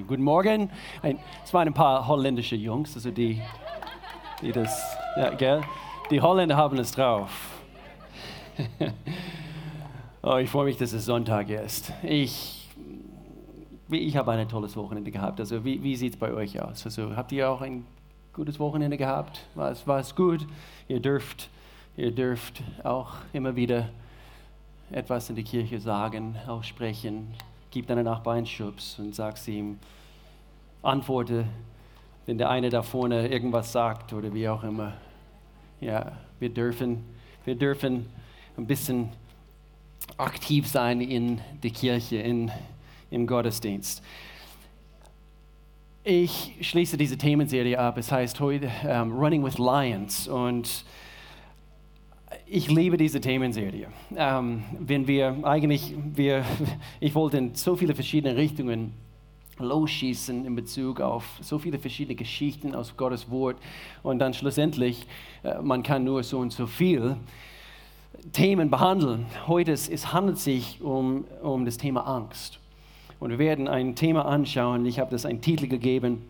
Guten Morgen. Es waren ein paar holländische Jungs, also die, die das, ja, gell? Die Holländer haben es drauf. oh, ich freue mich, dass es Sonntag ist. Ich, ich habe ein tolles Wochenende gehabt. Also wie, wie sieht es bei euch aus? Also habt ihr auch ein gutes Wochenende gehabt? War es, war es gut? Ihr dürft, ihr dürft auch immer wieder etwas in die Kirche sagen, auch sprechen gib deinem Nachbarn einen Schubs und sagst ihm, antworte, wenn der eine da vorne irgendwas sagt oder wie auch immer. Ja, wir dürfen, wir dürfen ein bisschen aktiv sein in der Kirche, in, im Gottesdienst. Ich schließe diese Themenserie ab. Es heißt heute um, ähm, Running with Lions und ich liebe diese Themenserie. Ähm, wenn wir eigentlich, wir, ich wollte in so viele verschiedene Richtungen losschießen in Bezug auf so viele verschiedene Geschichten aus Gottes Wort und dann schlussendlich, äh, man kann nur so und so viel Themen behandeln. Heute es, es handelt sich um, um das Thema Angst. Und wir werden ein Thema anschauen. Ich habe das einen Titel gegeben: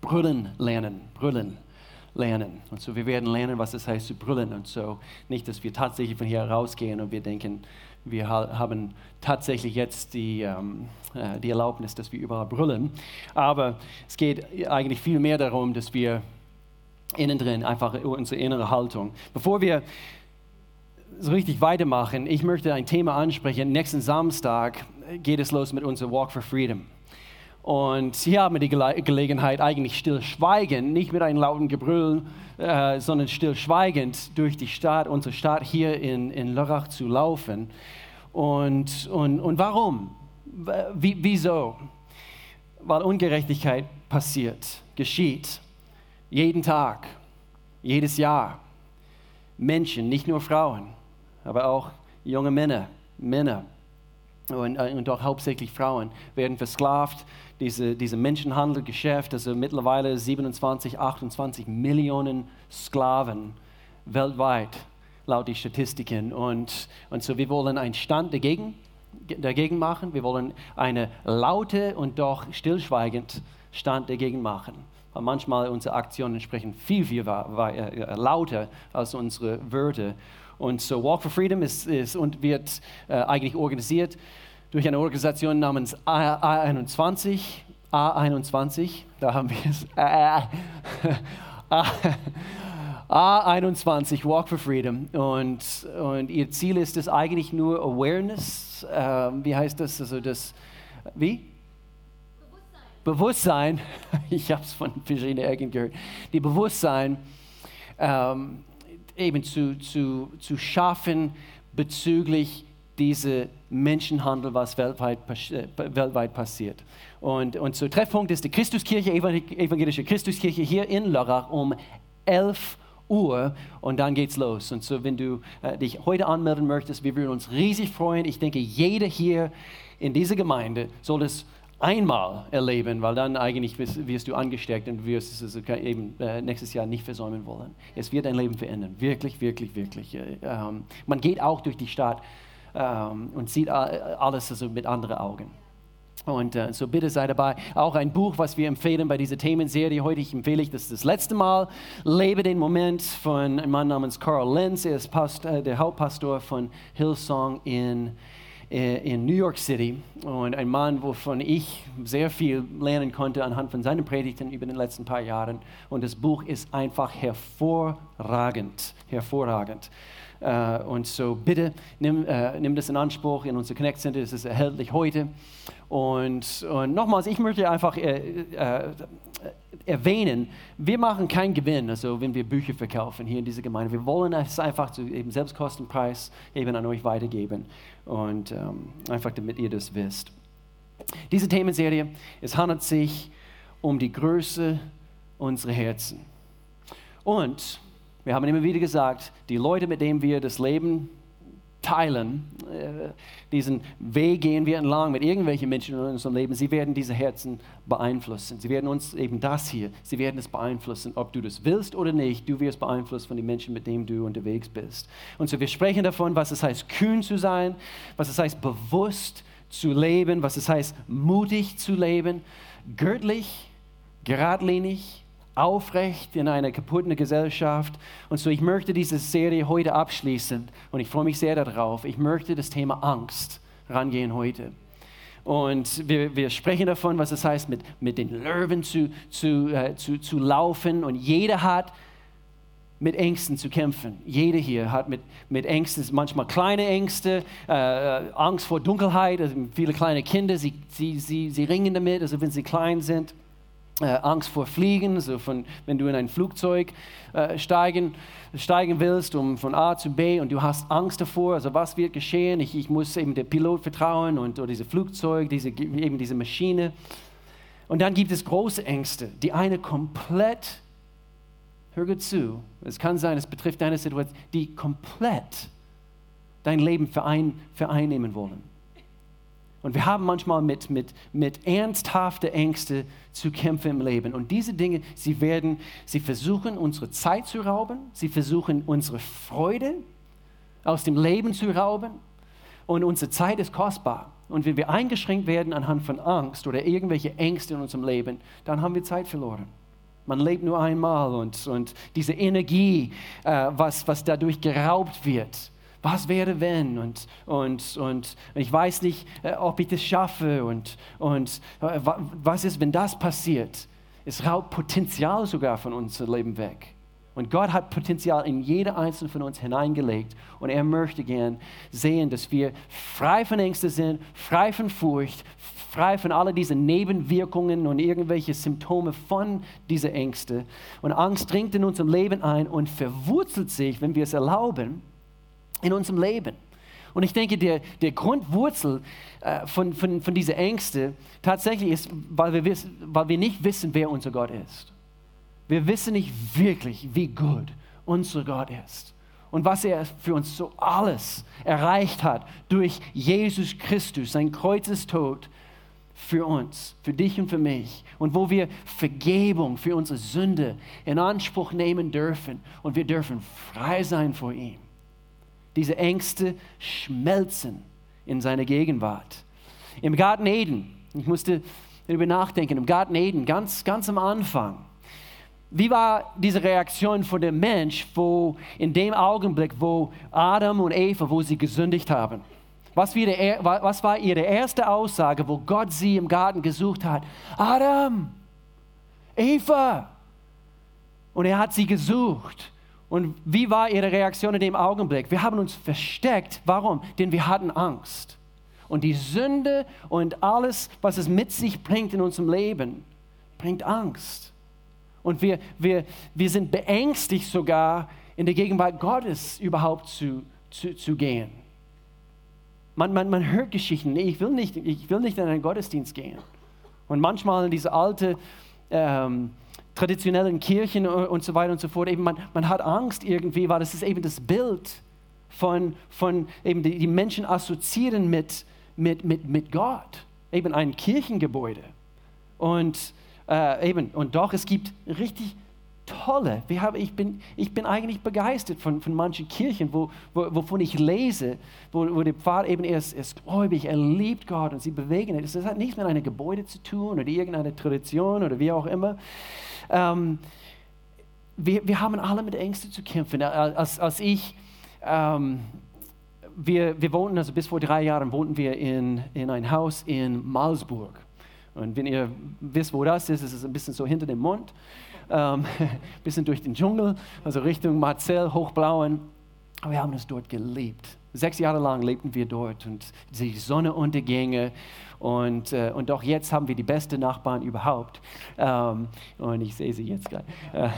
Brüllen lernen. Brüllen lernen. Und so, wir werden lernen, was es heißt zu brüllen. Und so, nicht, dass wir tatsächlich von hier rausgehen und wir denken, wir haben tatsächlich jetzt die, ähm, äh, die Erlaubnis, dass wir überall brüllen. Aber es geht eigentlich viel mehr darum, dass wir innen drin einfach unsere innere Haltung. Bevor wir so richtig weitermachen, ich möchte ein Thema ansprechen. Nächsten Samstag geht es los mit unserem Walk for Freedom. Und hier haben wir die Gelegenheit, eigentlich stillschweigend, nicht mit einem lauten Gebrüll, äh, sondern stillschweigend durch die Stadt, unsere Stadt hier in, in Lörrach zu laufen. Und, und, und warum? Wie, wieso? Weil Ungerechtigkeit passiert, geschieht. Jeden Tag, jedes Jahr. Menschen, nicht nur Frauen, aber auch junge Männer, Männer und, äh, und auch hauptsächlich Frauen werden versklavt diese, diese Menschenhandelgeschäft, also mittlerweile 27, 28 Millionen Sklaven weltweit, laut den Statistiken. Und, und so, wir wollen einen Stand dagegen, dagegen machen. Wir wollen eine laute und doch stillschweigend Stand dagegen machen. Weil manchmal unsere Aktionen sprechen viel, viel äh, lauter als unsere Wörter. Und so Walk for Freedom ist, ist und wird äh, eigentlich organisiert durch eine Organisation namens A21. A21, da haben wir es. A21, Walk for Freedom. Und, und ihr Ziel ist es eigentlich nur Awareness. Äh, wie heißt das? Also das, wie? Bewusstsein. Bewusstsein. Ich habe es von verschiedenen Ecken gehört. Die Bewusstsein ähm, eben zu, zu, zu schaffen bezüglich diese Menschenhandel, was weltweit, äh, weltweit passiert. Und, und so Treffpunkt ist die Christuskirche, evangelische Christuskirche hier in Lörrach um 11 Uhr und dann geht's los. Und so, wenn du äh, dich heute anmelden möchtest, wir würden uns riesig freuen. Ich denke, jeder hier in dieser Gemeinde soll es einmal erleben, weil dann eigentlich wirst, du angesteckt und wirst es eben äh, nächstes Jahr nicht versäumen wollen. Es wird dein Leben verändern, wirklich, wirklich, wirklich. Äh, ähm, man geht auch durch die Stadt ähm, und sieht alles also mit anderen Augen. Und äh, so bitte sei dabei. Auch ein Buch, was wir empfehlen bei dieser Themenserie heute. Ich empfehle ich das das letzte Mal. Lebe den Moment von einem Mann namens Carl Lenz. Er ist Past, äh, der Hauptpastor von Hillsong in, in New York City. Und ein Mann, wovon ich sehr viel lernen konnte anhand von seinen Predigten über den letzten paar Jahren. Und das Buch ist einfach hervorragend. Hervorragend. Uh, und so bitte nimm, uh, nimm das in Anspruch in unser Connect Center, es ist erhältlich heute. Und, und nochmals, ich möchte einfach äh, äh, erwähnen, wir machen keinen Gewinn, also wenn wir Bücher verkaufen hier in dieser Gemeinde. Wir wollen es einfach zu eben Selbstkostenpreis eben an euch weitergeben und ähm, einfach damit ihr das wisst. Diese Themenserie, es handelt sich um die Größe unserer Herzen. Und wir haben immer wieder gesagt, die Leute, mit denen wir das Leben teilen, äh, diesen Weg gehen wir entlang mit irgendwelchen Menschen in unserem Leben, sie werden diese Herzen beeinflussen. Sie werden uns eben das hier, sie werden es beeinflussen, ob du das willst oder nicht. Du wirst beeinflusst von den Menschen, mit denen du unterwegs bist. Und so wir sprechen davon, was es heißt, kühn zu sein, was es heißt, bewusst zu leben, was es heißt, mutig zu leben, göttlich, geradlinig, aufrecht in einer kaputten Gesellschaft. Und so, ich möchte diese Serie heute abschließen und ich freue mich sehr darauf. Ich möchte das Thema Angst rangehen heute. Und wir, wir sprechen davon, was es heißt, mit, mit den Löwen zu, zu, äh, zu, zu laufen. Und jeder hat mit Ängsten zu kämpfen. Jeder hier hat mit, mit Ängsten, manchmal kleine Ängste, äh, Angst vor Dunkelheit. Also viele kleine Kinder, sie, sie, sie, sie ringen damit, also wenn sie klein sind. Äh, Angst vor Fliegen, so von, wenn du in ein Flugzeug äh, steigen, steigen willst, um von A zu B und du hast Angst davor, also was wird geschehen? Ich, ich muss eben dem Pilot vertrauen und oder diese Flugzeug, diese, eben diese Maschine. Und dann gibt es große Ängste, die eine komplett hör gut zu, es kann sein, es betrifft deine Situation, die komplett dein Leben verein, vereinnehmen wollen. Und wir haben manchmal mit, mit, mit ernsthaften Ängsten zu kämpfen im Leben. Und diese Dinge, sie werden, sie versuchen, unsere Zeit zu rauben, sie versuchen, unsere Freude aus dem Leben zu rauben. Und unsere Zeit ist kostbar. Und wenn wir eingeschränkt werden anhand von Angst oder irgendwelche Ängste in unserem Leben, dann haben wir Zeit verloren. Man lebt nur einmal und, und diese Energie, äh, was, was dadurch geraubt wird. Was wäre, wenn? Und, und, und ich weiß nicht, äh, ob ich das schaffe. Und, und äh, was ist, wenn das passiert? Es raubt Potenzial sogar von unserem Leben weg. Und Gott hat Potenzial in jeder einzelne von uns hineingelegt. Und er möchte gern sehen, dass wir frei von Ängsten sind, frei von Furcht, frei von all diesen Nebenwirkungen und irgendwelche Symptome von diesen Ängsten. Und Angst dringt in unserem Leben ein und verwurzelt sich, wenn wir es erlauben, in unserem Leben. Und ich denke, der, der Grundwurzel äh, von, von, von dieser Ängste tatsächlich ist, weil wir, wissen, weil wir nicht wissen, wer unser Gott ist. Wir wissen nicht wirklich, wie gut unser Gott ist und was er für uns so alles erreicht hat durch Jesus Christus, sein Kreuzestod für uns, für dich und für mich und wo wir Vergebung für unsere Sünde in Anspruch nehmen dürfen und wir dürfen frei sein vor ihm. Diese Ängste schmelzen in seiner Gegenwart. Im Garten Eden, ich musste darüber nachdenken, im Garten Eden, ganz, ganz am Anfang, wie war diese Reaktion von dem Mensch, wo in dem Augenblick, wo Adam und Eva, wo sie gesündigt haben? Was, was war ihre erste Aussage, wo Gott sie im Garten gesucht hat? Adam, Eva. Und er hat sie gesucht. Und wie war ihre Reaktion in dem Augenblick? Wir haben uns versteckt. Warum? Denn wir hatten Angst. Und die Sünde und alles, was es mit sich bringt in unserem Leben, bringt Angst. Und wir, wir, wir sind beängstigt sogar, in der Gegenwart Gottes überhaupt zu, zu, zu gehen. Man, man, man hört Geschichten, nee, ich will, nicht, ich will nicht in einen Gottesdienst gehen. Und manchmal in diese alte, ähm, traditionellen Kirchen und so weiter und so fort, eben man, man hat Angst irgendwie, weil das ist eben das Bild von, von eben die, die Menschen assoziieren mit, mit, mit, mit Gott, eben ein Kirchengebäude. Und äh, eben, und doch, es gibt richtig tolle. Wir haben, ich, bin, ich bin eigentlich begeistert von, von manchen Kirchen, wo, wo, wovon ich lese, wo, wo der Pfarrer eben erst ist gläubig, er liebt Gott und sie bewegen es. Das hat nichts mit einem Gebäude zu tun oder irgendeiner Tradition oder wie auch immer. Ähm, wir, wir haben alle mit Ängsten zu kämpfen. Als, als ich, ähm, wir, wir wohnten, also bis vor drei Jahren wohnten wir in, in ein Haus in Malsburg. Und wenn ihr wisst, wo das ist, ist es ein bisschen so hinter dem Mund ähm, bisschen durch den Dschungel, also Richtung Marzell, Hochblauen. Aber wir haben es dort geliebt. Sechs Jahre lang lebten wir dort und die Sonnenuntergänge. Und, äh, und auch jetzt haben wir die besten Nachbarn überhaupt. Ähm, und ich sehe sie jetzt gleich. Äh,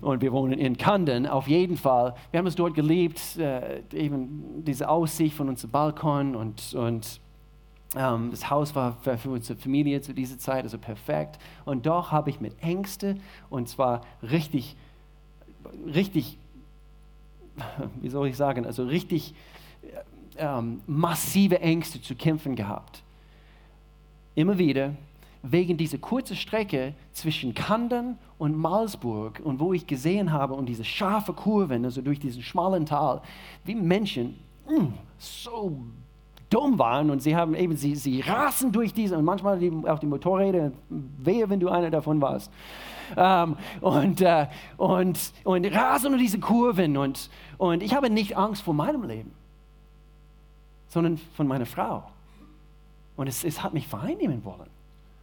und wir wohnen in Kanden, auf jeden Fall. Wir haben es dort geliebt, äh, eben diese Aussicht von unserem Balkon und, und ähm, das Haus war für unsere Familie zu dieser Zeit also perfekt. Und doch habe ich mit Ängste, und zwar richtig, richtig, wie soll ich sagen, also richtig ähm, massive Ängste zu kämpfen gehabt. Immer wieder wegen dieser kurzen Strecke zwischen Kandern und Malsburg und wo ich gesehen habe und diese scharfe Kurven, also durch diesen schmalen Tal, wie Menschen mh, mm, so dumm waren und sie haben eben, sie, sie rasen durch diese und manchmal die, auch die Motorräder, wehe, wenn du einer davon warst. Ähm, und, äh, und, und rasen durch diese Kurven und, und ich habe nicht Angst vor meinem Leben, sondern von meiner Frau. Und es, es hat mich vereinnehmen wollen.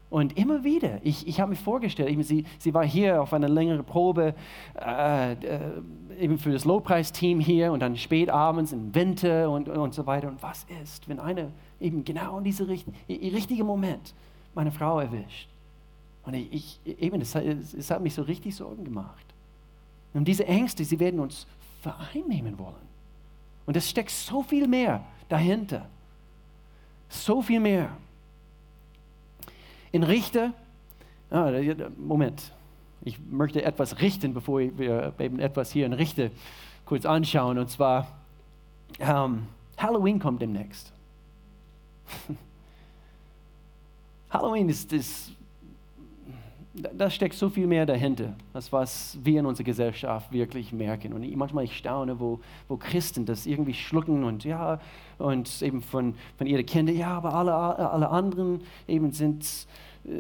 Und immer wieder, ich, ich habe mir vorgestellt, eben sie, sie war hier auf einer längeren Probe, äh, äh, eben für das Lobpreisteam hier und dann spät abends im Winter und, und so weiter. Und was ist, wenn einer eben genau in diesem richt richtigen Moment meine Frau erwischt? Und ich, ich eben, es, es hat mich so richtig Sorgen gemacht. Und diese Ängste, sie werden uns vereinnehmen wollen. Und es steckt so viel mehr dahinter. So viel mehr. In Richter, ah, Moment, ich möchte etwas richten, bevor wir eben etwas hier in Richter kurz anschauen. Und zwar, ähm, Halloween kommt demnächst. Halloween ist, ist, da steckt so viel mehr dahinter, als was wir in unserer Gesellschaft wirklich merken. Und manchmal ich staune, wo, wo Christen das irgendwie schlucken und ja, und eben von, von ihren Kindern, ja, aber alle, alle anderen eben sind,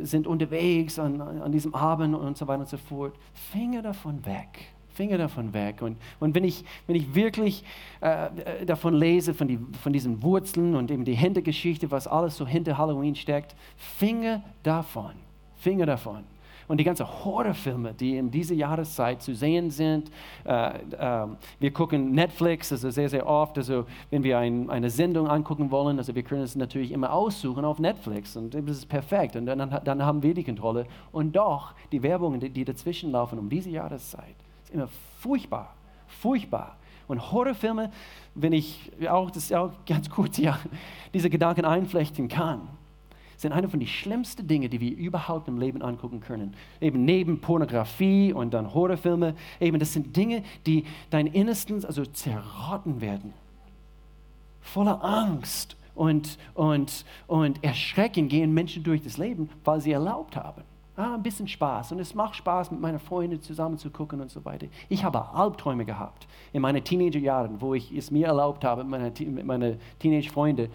sind unterwegs an, an diesem Abend und so weiter und so fort. Finger davon weg. Finger davon weg. Und, und wenn, ich, wenn ich wirklich äh, davon lese, von, die, von diesen Wurzeln und eben die Hintergeschichte, was alles so hinter Halloween steckt, Finger davon. Finger davon und die ganzen Horrorfilme, die in dieser Jahreszeit zu sehen sind. Äh, äh, wir gucken Netflix, also sehr, sehr oft. Also wenn wir ein, eine Sendung angucken wollen, also wir können es natürlich immer aussuchen auf Netflix und das ist perfekt und dann, dann haben wir die Kontrolle. Und doch, die Werbungen, die, die dazwischen laufen um diese Jahreszeit, ist immer furchtbar, furchtbar. Und Horrorfilme, wenn ich auch, das auch ganz kurz ja, diese Gedanken einflechten kann, sind eine von den schlimmsten Dingen, die wir überhaupt im Leben angucken können. Eben neben Pornografie und dann Horrorfilme, eben das sind Dinge, die dein Innerstes also zerrotten werden. Voller Angst und, und, und Erschrecken gehen Menschen durch das Leben, weil sie erlaubt haben. Ah, ein bisschen Spaß. Und es macht Spaß, mit meinen Freunden zusammen zu gucken und so weiter. Ich habe Albträume gehabt in meinen Teenagerjahren, wo ich es mir erlaubt habe, mit mit meinen Teenage-Freunden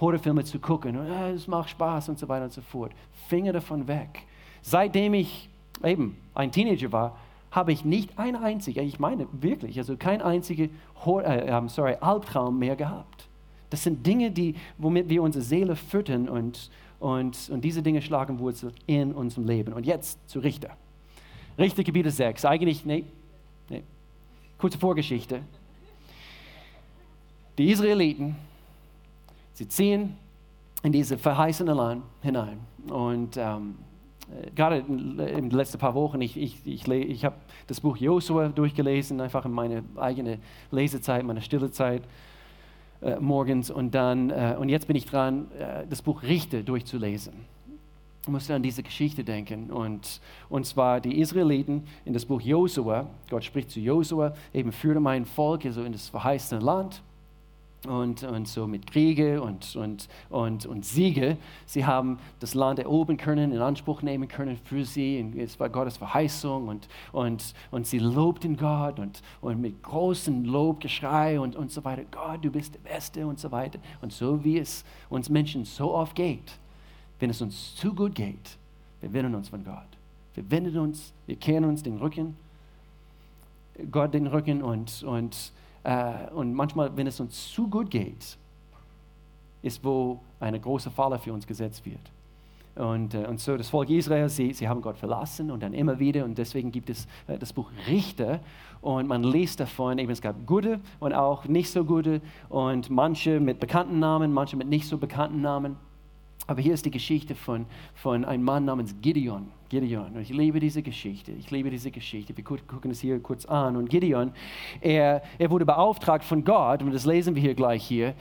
Horrorfilme zu gucken. Äh, es macht Spaß und so weiter und so fort. Finger davon weg. Seitdem ich eben ein Teenager war, habe ich nicht ein einziger, ich meine wirklich, also kein einziger äh, sorry, Albtraum mehr gehabt. Das sind Dinge, die, womit wir unsere Seele füttern und, und, und diese Dinge schlagen Wurzel in unserem Leben. Und jetzt zu Richter. Richter Kapitel 6. Eigentlich, nee, nee. Kurze Vorgeschichte. Die Israeliten Sie ziehen in dieses verheißene Land hinein. Und ähm, äh, gerade in, den letzten paar Wochen, ich, ich, ich, ich habe das Buch Josua durchgelesen, einfach in meine eigene Lesezeit, meine stille Zeit äh, morgens. Und, dann, äh, und jetzt bin ich dran, äh, das Buch Richter durchzulesen. Ich musste an diese Geschichte denken. Und, und zwar die Israeliten in das Buch Josua, Gott spricht zu Josua, eben führte mein Volk also in das verheißene Land und, und so mit Kriege und, und, und, und Siege. Sie haben das Land erobern können, in Anspruch nehmen können für sie. Es war Gottes Verheißung und, und, und sie lobten Gott und, und mit großem Lobgeschrei und, und so weiter. Gott, du bist der Beste und so weiter. Und so wie es uns Menschen so oft geht, wenn es uns zu gut geht, wir wenden uns von Gott. Wir wenden uns, wir kehren uns den Rücken, Gott den Rücken und, und und manchmal, wenn es uns zu gut geht, ist, wo eine große Falle für uns gesetzt wird. Und, äh, und so das Volk Israel, sie, sie haben Gott verlassen und dann immer wieder. Und deswegen gibt es äh, das Buch Richter. Und man liest davon, eben es gab gute und auch nicht so gute. Und manche mit bekannten Namen, manche mit nicht so bekannten Namen. Aber hier ist die Geschichte von, von einem Mann namens Gideon. Gideon. Und ich liebe diese Geschichte. Ich liebe diese Geschichte. Wir gucken es hier kurz an. Und Gideon, er, er wurde beauftragt von Gott, und das lesen wir hier gleich hier.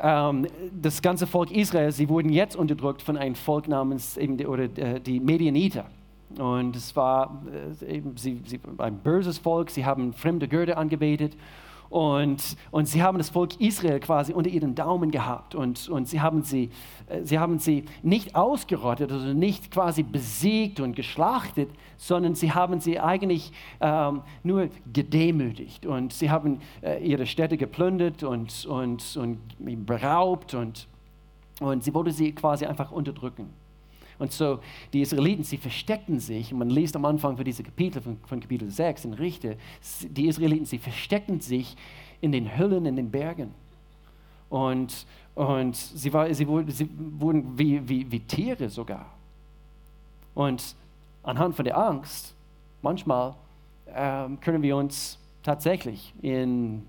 Ähm, das ganze Volk Israel, sie wurden jetzt unterdrückt von einem Volk namens eben oder äh, die Medianiter. Und es war äh, eben sie, sie, ein böses Volk. Sie haben fremde Götter angebetet. Und, und sie haben das Volk Israel quasi unter ihren Daumen gehabt und, und sie, haben sie, äh, sie haben sie nicht ausgerottet, also nicht quasi besiegt und geschlachtet, sondern sie haben sie eigentlich ähm, nur gedemütigt und sie haben äh, ihre Städte geplündert und, und, und beraubt und Und sie wollte sie quasi einfach unterdrücken. Und so, die Israeliten, sie versteckten sich, und man liest am Anfang für diese Kapitel, von, von Kapitel 6 in Richter, die Israeliten, sie versteckten sich in den Höhlen, in den Bergen. Und, und sie, war, sie, wurden, sie wurden wie, wie, wie Tiere sogar. Und anhand von der Angst, manchmal ähm, können wir uns tatsächlich in,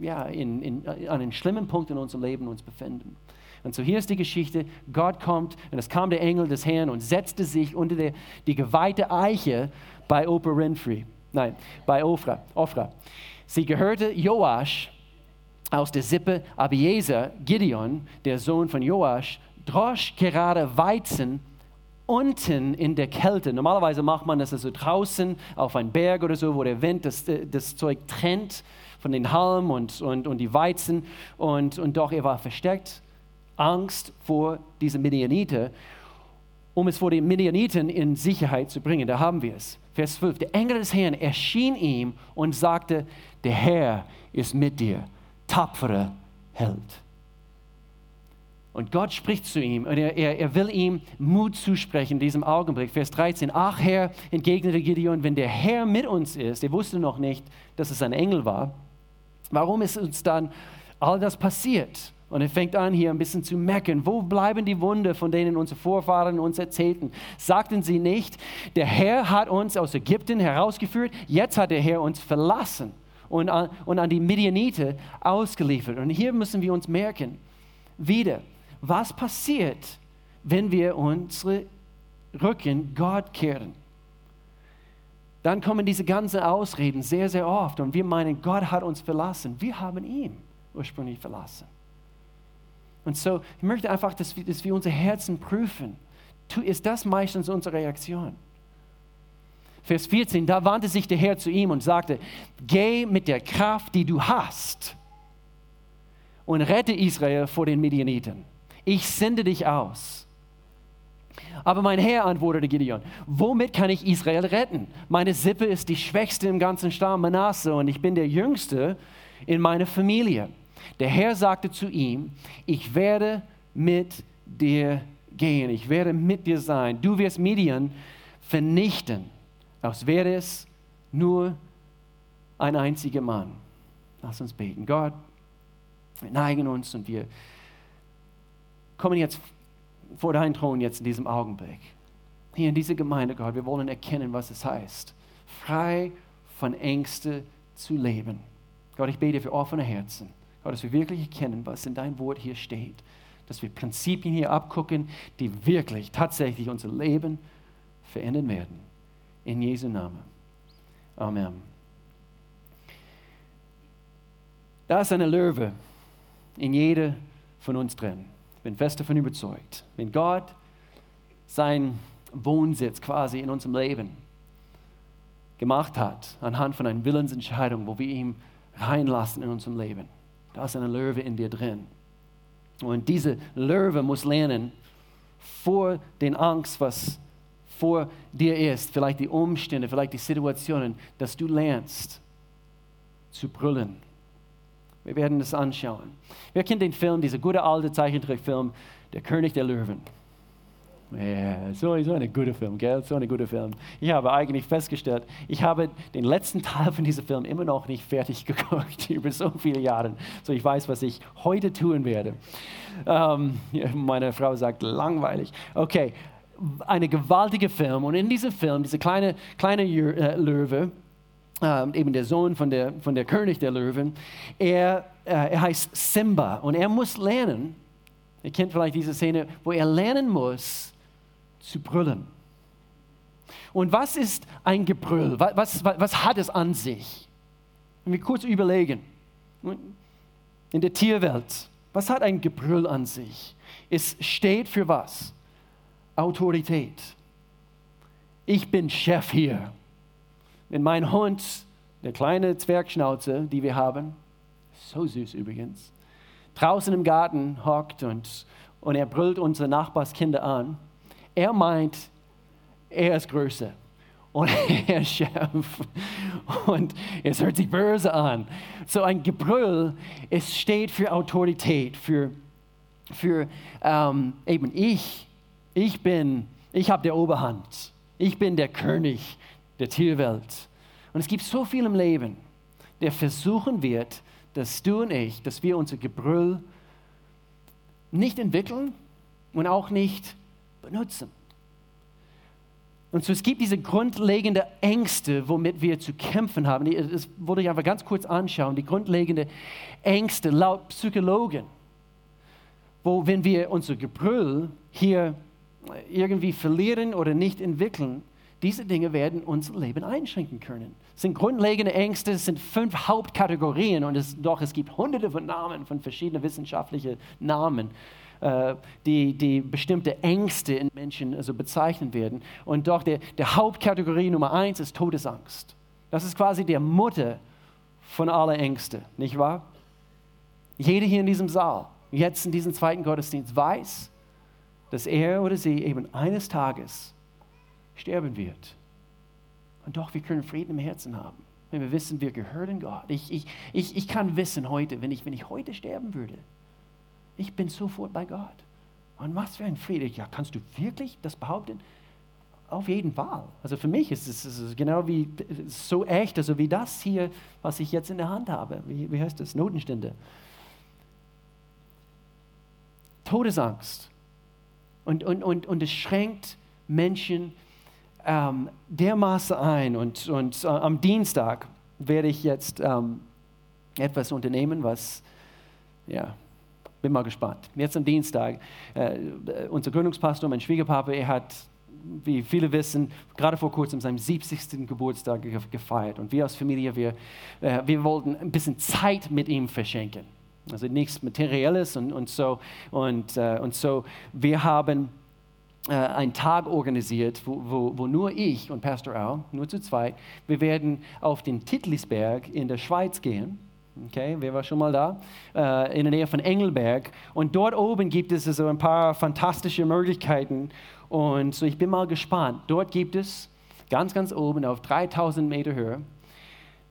ja, in, in, an einem schlimmen Punkt in unserem Leben uns befinden. Und so hier ist die Geschichte, Gott kommt und es kam der Engel des Herrn und setzte sich unter der, die geweihte Eiche bei Oprah Winfrey, nein, bei Ofra. Ofra. Sie gehörte Joasch aus der Sippe Abiezer, Gideon, der Sohn von Joasch, drosch gerade Weizen unten in der Kälte. Normalerweise macht man das also draußen auf einem Berg oder so, wo der Wind das, das Zeug trennt von den Halmen und, und, und die Weizen. Und, und doch, er war versteckt Angst vor diesen Midianiter, um es vor den Midianiten in Sicherheit zu bringen. Da haben wir es. Vers 12. Der Engel des Herrn erschien ihm und sagte, der Herr ist mit dir, tapferer Held. Und Gott spricht zu ihm und er, er, er will ihm Mut zusprechen in diesem Augenblick. Vers 13. Ach Herr, entgegnete Gideon, wenn der Herr mit uns ist, er wusste noch nicht, dass es ein Engel war, warum ist uns dann all das passiert? Und er fängt an, hier ein bisschen zu meckern. Wo bleiben die Wunder, von denen unsere Vorfahren uns erzählten? Sagten sie nicht, der Herr hat uns aus Ägypten herausgeführt, jetzt hat der Herr uns verlassen und an, und an die Midianite ausgeliefert. Und hier müssen wir uns merken, wieder, was passiert, wenn wir unsere Rücken Gott kehren? Dann kommen diese ganzen Ausreden sehr, sehr oft und wir meinen, Gott hat uns verlassen. Wir haben ihn ursprünglich verlassen. Und so, ich möchte einfach, dass wir, dass wir unser Herzen prüfen. Ist das meistens unsere Reaktion? Vers 14, da wandte sich der Herr zu ihm und sagte, geh mit der Kraft, die du hast und rette Israel vor den Midianiten. Ich sende dich aus. Aber mein Herr antwortete Gideon, womit kann ich Israel retten? Meine Sippe ist die schwächste im ganzen Stamm Manasse und ich bin der Jüngste in meiner Familie. Der Herr sagte zu ihm, ich werde mit dir gehen, ich werde mit dir sein. Du wirst Midian vernichten, als wäre es nur ein einziger Mann. Lass uns beten. Gott, wir neigen uns und wir kommen jetzt vor deinen Thron jetzt in diesem Augenblick. Hier in dieser Gemeinde, Gott, wir wollen erkennen, was es heißt, frei von Ängste zu leben. Gott, ich bete für offene Herzen. Gott, dass wir wirklich erkennen, was in deinem Wort hier steht. Dass wir Prinzipien hier abgucken, die wirklich, tatsächlich unser Leben verändern werden. In Jesu Namen. Amen. Da ist eine Löwe in jeder von uns drin. Ich bin fest davon überzeugt. Wenn Gott seinen Wohnsitz quasi in unserem Leben gemacht hat, anhand von einer Willensentscheidung, wo wir ihn reinlassen in unserem Leben, da ist eine Löwe in dir drin. Und diese Löwe muss lernen, vor den Angst, was vor dir ist, vielleicht die Umstände, vielleicht die Situationen, dass du lernst zu brüllen. Wir werden das anschauen. Wer kennt den Film, dieser gute alte Zeichentrickfilm, Der König der Löwen? Ja, so, so ein guter Film, gell? So ein guter Film. Ich habe eigentlich festgestellt, ich habe den letzten Teil von diesem Film immer noch nicht fertig geguckt, über so viele Jahre. So, ich weiß, was ich heute tun werde. Ähm, meine Frau sagt, langweilig. Okay, ein gewaltiger Film. Und in diesem Film, dieser kleine, kleine äh, Löwe, äh, eben der Sohn von der, von der König der Löwen, er, äh, er heißt Simba. Und er muss lernen, ihr kennt vielleicht diese Szene, wo er lernen muss, zu brüllen. Und was ist ein Gebrüll? Was, was, was hat es an sich? Wenn wir kurz überlegen, in der Tierwelt, was hat ein Gebrüll an sich? Es steht für was? Autorität. Ich bin Chef hier. Wenn mein Hund, der kleine Zwergschnauze, die wir haben, so süß übrigens, draußen im Garten hockt und, und er brüllt unsere Nachbarskinder an, er meint, er ist größer und er ist Chef und es hört sich böse an. So ein Gebrüll, es steht für Autorität, für für ähm, eben ich. Ich bin, ich habe der Oberhand. Ich bin der König der Tierwelt. Und es gibt so viel im Leben, der versuchen wird, dass du und ich, dass wir unser Gebrüll nicht entwickeln und auch nicht benutzen. Und so es gibt diese grundlegenden Ängste, womit wir zu kämpfen haben. Das wollte ich einfach ganz kurz anschauen. Die grundlegenden Ängste laut Psychologen, wo wenn wir unser Gebrüll hier irgendwie verlieren oder nicht entwickeln, diese Dinge werden unser Leben einschränken können. Es sind grundlegende Ängste, es sind fünf Hauptkategorien und es, doch es gibt hunderte von Namen, von verschiedenen wissenschaftlichen Namen, die, die bestimmte Ängste in Menschen also bezeichnen werden. Und doch der, der Hauptkategorie Nummer eins ist Todesangst. Das ist quasi der Mutter von aller Ängste, nicht wahr? Jeder hier in diesem Saal, jetzt in diesem zweiten Gottesdienst, weiß, dass er oder sie eben eines Tages sterben wird. Und doch, wir können Frieden im Herzen haben, wenn wir wissen, wir gehören Gott. Ich, ich, ich, ich kann wissen heute, wenn ich, wenn ich heute sterben würde, ich bin sofort bei Gott. Und was für ein Friede. Ja, kannst du wirklich das behaupten? Auf jeden Fall. Also für mich ist es, genau wie so echt, also wie das hier, was ich jetzt in der Hand habe. Wie, wie heißt das? Notenstände. Todesangst. Und, und, und, und es schränkt Menschen ähm, dermaßen ein. Und, und äh, am Dienstag werde ich jetzt ähm, etwas unternehmen, was, ja, bin mal gespannt. Jetzt am Dienstag, äh, unser Gründungspastor, mein Schwiegerpapa, er hat, wie viele wissen, gerade vor kurzem seinen 70. Geburtstag gefeiert. Und wir als Familie, wir, äh, wir wollten ein bisschen Zeit mit ihm verschenken. Also nichts Materielles und, und so. Und, äh, und so, wir haben äh, einen Tag organisiert, wo, wo, wo, nur ich und Pastor Al, nur zu zweit, wir werden auf den Titlisberg in der Schweiz gehen. Okay, wer war schon mal da? Äh, in der Nähe von Engelberg. Und dort oben gibt es also ein paar fantastische Möglichkeiten. Und so, ich bin mal gespannt. Dort gibt es ganz, ganz oben auf 3000 Meter Höhe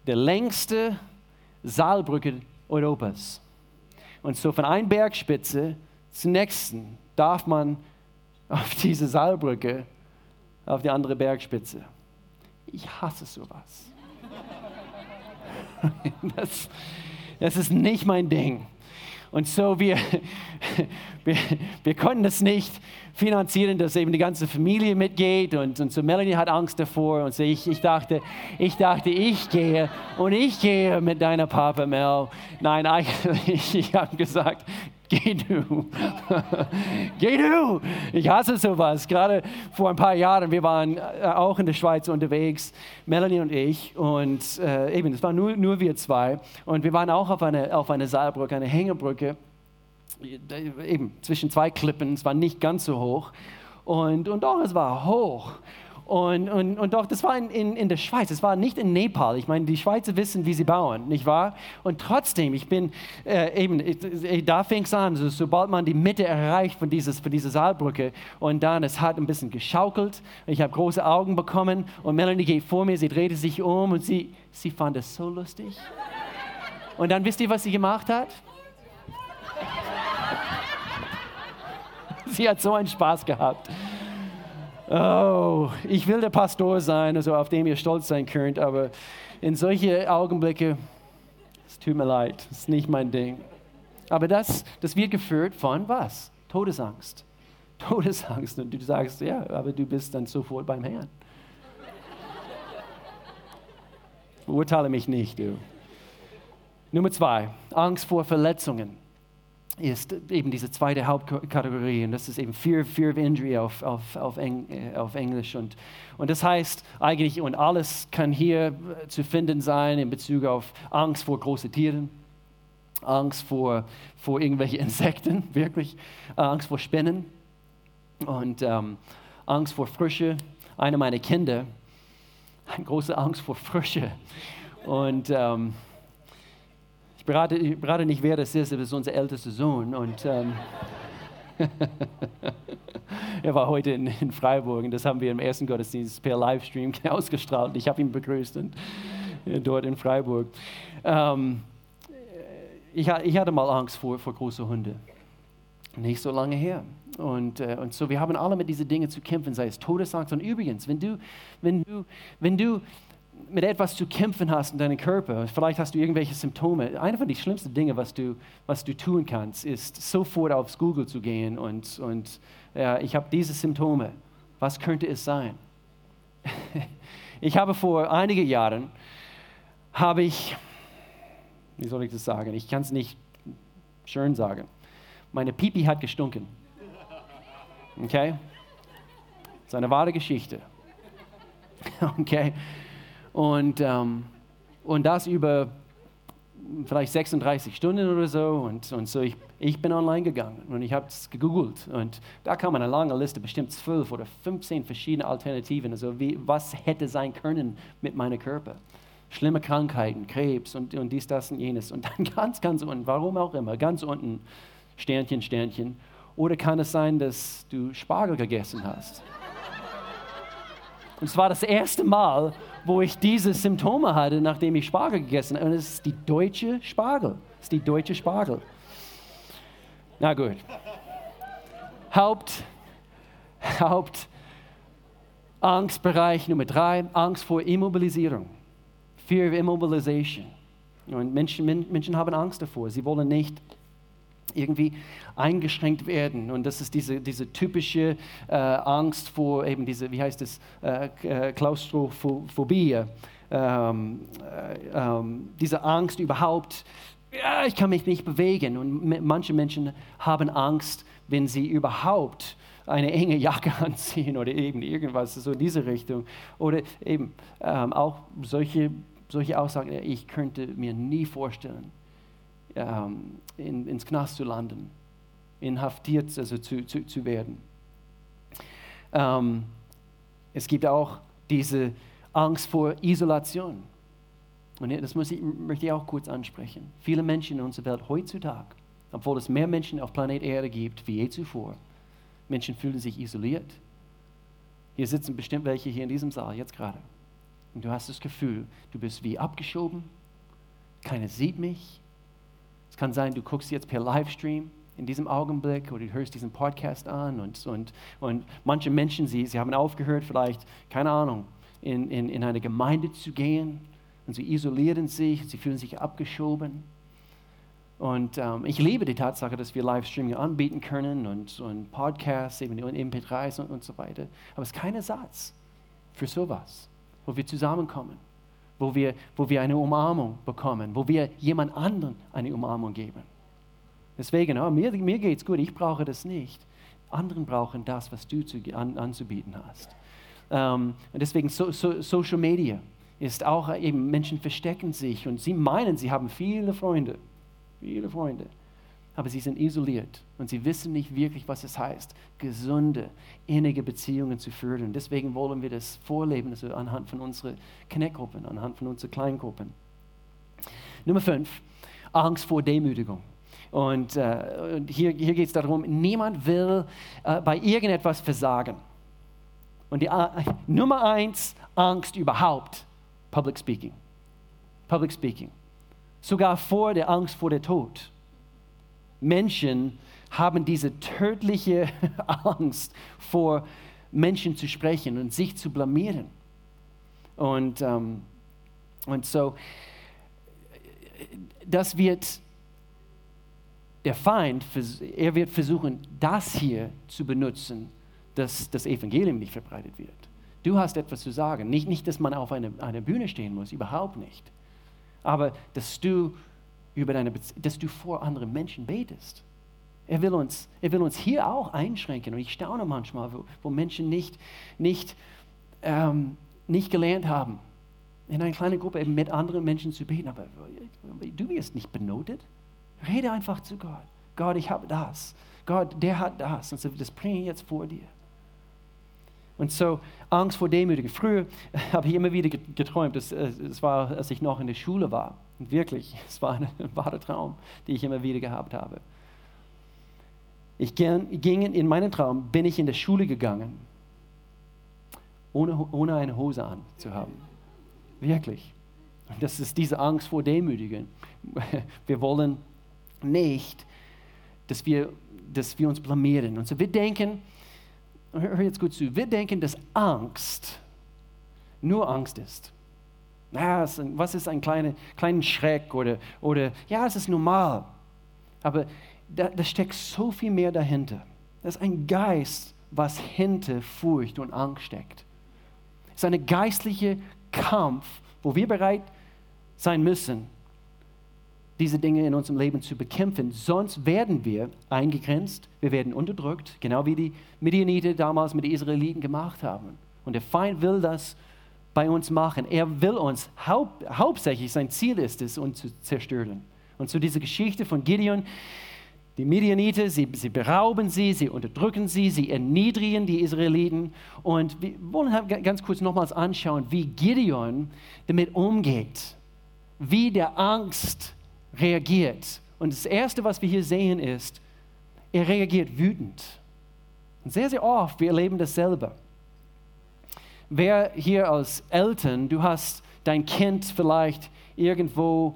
die längste Saalbrücke Europas. Und so von einer Bergspitze zur nächsten darf man auf diese Saalbrücke auf die andere Bergspitze. Ich hasse sowas. Das, das ist nicht mein Ding. Und so, wir, wir, wir konnten das nicht finanzieren, dass eben die ganze Familie mitgeht. Und, und so Melanie hat Angst davor. Und so ich, ich, dachte, ich dachte, ich gehe und ich gehe mit deiner Papa Mel. Nein, eigentlich, ich habe gesagt, geh du. geh du. Ich hasse sowas. Gerade vor ein paar Jahren, wir waren äh, auch in der Schweiz unterwegs, Melanie und ich. Und äh, eben, es waren nur, nur wir zwei. Und wir waren auch auf einer auf eine Seilbrücke, eine Hängebrücke. Eben zwischen zwei Klippen. Es war nicht ganz so hoch. Und, und doch, es war hoch. Und, und, und doch, das war in, in, in der Schweiz, es war nicht in Nepal. Ich meine, die Schweizer wissen, wie sie bauen, nicht wahr? Und trotzdem, ich bin äh, eben, ich, da fing es an, so, sobald man die Mitte erreicht von, dieses, von dieser Saalbrücke und dann, es hat ein bisschen geschaukelt. Ich habe große Augen bekommen und Melanie geht vor mir, sie drehte sich um und sie, sie fand es so lustig. Und dann wisst ihr, was sie gemacht hat? sie hat so einen Spaß gehabt oh, ich will der Pastor sein, also auf dem ihr stolz sein könnt, aber in solche Augenblicke, es tut mir leid, das ist nicht mein Ding. Aber das, das wird geführt von was? Todesangst. Todesangst. Und du sagst, ja, aber du bist dann sofort beim Herrn. Urteile mich nicht, du. Nummer zwei, Angst vor Verletzungen ist eben diese zweite Hauptkategorie und das ist eben Fear, Fear of Injury auf, auf, auf, Eng, äh, auf Englisch. Und, und das heißt eigentlich, und alles kann hier zu finden sein in Bezug auf Angst vor großen Tieren, Angst vor, vor irgendwelchen Insekten, wirklich, Angst vor Spinnen und ähm, Angst vor Frösche. Eine meiner Kinder hat große Angst vor Frösche. Und ähm, ich berate, ich berate nicht, wer das ist, das ist unser ältester Sohn. Und ähm, er war heute in, in, Freiburg und das haben wir im ersten Gottesdienst per Livestream ausgestrahlt. Ich habe ihn begrüßt und, äh, dort in Freiburg. Ähm, ich, ich, hatte mal Angst vor, vor großen Hunden. Nicht so lange her. Und, äh, und so, wir haben alle mit diesen Dingen zu kämpfen, sei es Todesangst. Und übrigens, wenn du, wenn du, wenn du mit etwas zu kämpfen hast in deinem Körper, vielleicht hast du irgendwelche Symptome, eine von den schlimmsten Dingen, was du, was du tun kannst, ist sofort aufs Google zu gehen und, und äh, ich habe diese Symptome. Was könnte es sein? ich habe vor einigen Jahren, habe ich, wie soll ich das sagen, ich kann es nicht schön sagen, meine Pipi hat gestunken. Okay? Das ist eine wahre Geschichte. Okay? Und, ähm, und das über vielleicht 36 Stunden oder so. Und, und so ich, ich bin online gegangen und ich habe es gegoogelt. Und da kam eine lange Liste, bestimmt 12 oder 15 verschiedene Alternativen. Also wie, was hätte sein können mit meinem Körper. Schlimme Krankheiten, Krebs und, und dies, das und jenes. Und dann ganz, ganz unten, warum auch immer, ganz unten, Sternchen, Sternchen. Oder kann es sein, dass du Spargel gegessen hast? Und es war das erste Mal, wo ich diese Symptome hatte, nachdem ich Spargel gegessen habe. Und es ist die deutsche Spargel. Es ist die deutsche Spargel. Na gut. Haupt, Haupt Angstbereich Nummer drei, Angst vor Immobilisierung. Fear of Immobilization. Und Menschen, Menschen haben Angst davor. Sie wollen nicht irgendwie eingeschränkt werden. Und das ist diese, diese typische äh, Angst vor eben diese, wie heißt es, äh, äh Klaustrophobie. Ähm, äh, ähm, diese Angst überhaupt, ja, ich kann mich nicht bewegen. Und manche Menschen haben Angst, wenn sie überhaupt eine enge Jacke anziehen oder eben irgendwas so in diese Richtung. Oder eben ähm, auch solche, solche Aussagen, ich könnte mir nie vorstellen, ähm, in, ins Knast zu landen, inhaftiert also zu, zu, zu werden. Ähm, es gibt auch diese Angst vor Isolation. Und das muss ich, möchte ich auch kurz ansprechen. Viele Menschen in unserer Welt heutzutage, obwohl es mehr Menschen auf Planet Erde gibt wie je zuvor, Menschen fühlen sich isoliert. Hier sitzen bestimmt welche hier in diesem Saal jetzt gerade. Und du hast das Gefühl, du bist wie abgeschoben, keiner sieht mich, kann sein, du guckst jetzt per Livestream in diesem Augenblick oder du hörst diesen Podcast an und, und, und manche Menschen, sie, sie haben aufgehört, vielleicht, keine Ahnung, in, in, in eine Gemeinde zu gehen und sie isolieren sich, sie fühlen sich abgeschoben. Und ähm, ich liebe die Tatsache, dass wir Livestreaming anbieten können und, und Podcasts, eben und MP3s und, und so weiter. Aber es ist kein Ersatz für sowas, wo wir zusammenkommen wo wir, wo wir eine Umarmung bekommen, wo wir jemand anderen eine Umarmung geben. Deswegen, oh, mir, mir geht es gut, ich brauche das nicht. Anderen brauchen das, was du zu, an, anzubieten hast. Ähm, und deswegen so, so, Social Media ist auch eben, Menschen verstecken sich und sie meinen, sie haben viele Freunde, viele Freunde aber sie sind isoliert und sie wissen nicht wirklich, was es heißt, gesunde, innige Beziehungen zu führen. Und deswegen wollen wir das vorleben, also anhand von unseren Connect-Gruppen, anhand von unseren Kleingruppen. Nummer fünf, Angst vor Demütigung. Und, äh, und hier, hier geht es darum, niemand will äh, bei irgendetwas versagen. Und die äh, Nummer eins, Angst überhaupt, Public Speaking. Public Speaking. Sogar vor der Angst vor der Tod. Menschen haben diese tödliche Angst vor Menschen zu sprechen und sich zu blamieren. Und, ähm, und so, das wird der Feind, er wird versuchen, das hier zu benutzen, dass das Evangelium nicht verbreitet wird. Du hast etwas zu sagen. Nicht, nicht dass man auf einer eine Bühne stehen muss, überhaupt nicht. Aber dass du über deine dass du vor anderen Menschen betest. Er will uns, er will uns hier auch einschränken. Und ich staune manchmal, wo, wo Menschen nicht, nicht, ähm, nicht gelernt haben, in einer kleinen Gruppe eben mit anderen Menschen zu beten. Aber du wirst nicht benotet. Rede einfach zu Gott. Gott, ich habe das. Gott, der hat das. Und so, das bringe ich jetzt vor dir. Und so Angst vor Demütigung. Früher habe ich immer wieder geträumt, es, es war, als ich noch in der Schule war. Und wirklich, es war ein wahrer Traum, den ich immer wieder gehabt habe. Ich ging in meinen Traum, bin ich in der Schule gegangen, ohne, ohne eine Hose an zu haben. Wirklich. Und das ist diese Angst vor Demütigen. Wir wollen nicht dass wir, dass wir uns blamieren. Und so wir denken, hör jetzt gut zu, wir denken, dass Angst nur Angst ist. Ja, was ist ein kleiner, kleiner Schreck oder, oder ja, es ist normal. Aber da, da steckt so viel mehr dahinter. Das ist ein Geist, was hinter Furcht und Angst steckt. Es ist ein geistlicher Kampf, wo wir bereit sein müssen, diese Dinge in unserem Leben zu bekämpfen. Sonst werden wir eingegrenzt, wir werden unterdrückt, genau wie die Midianiter damals mit den Israeliten gemacht haben. Und der Feind will das bei uns machen. Er will uns, haupt, hauptsächlich sein Ziel ist es, uns zu zerstören. Und zu dieser Geschichte von Gideon, die Midianiter, sie, sie berauben sie, sie unterdrücken sie, sie erniedrigen die Israeliten. Und wir wollen ganz kurz nochmals anschauen, wie Gideon damit umgeht, wie der Angst reagiert. Und das Erste, was wir hier sehen, ist, er reagiert wütend. Und sehr, sehr oft, wir erleben das selber. Wer hier als Eltern, du hast dein Kind vielleicht irgendwo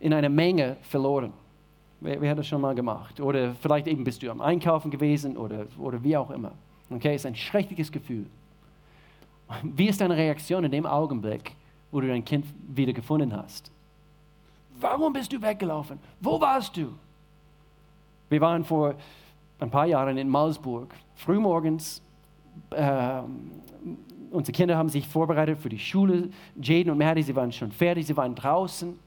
in einer Menge verloren. Wer, wer, hat das schon mal gemacht? Oder vielleicht eben bist du am Einkaufen gewesen oder, oder wie auch immer. Okay, ist ein schreckliches Gefühl. Wie ist deine Reaktion in dem Augenblick, wo du dein Kind wieder gefunden hast? Warum bist du weggelaufen? Wo warst du? Wir waren vor ein paar Jahren in Malsburg, frühmorgens. Äh, unsere Kinder haben sich vorbereitet für die Schule. Jaden und Maddie, sie waren schon fertig, sie waren draußen.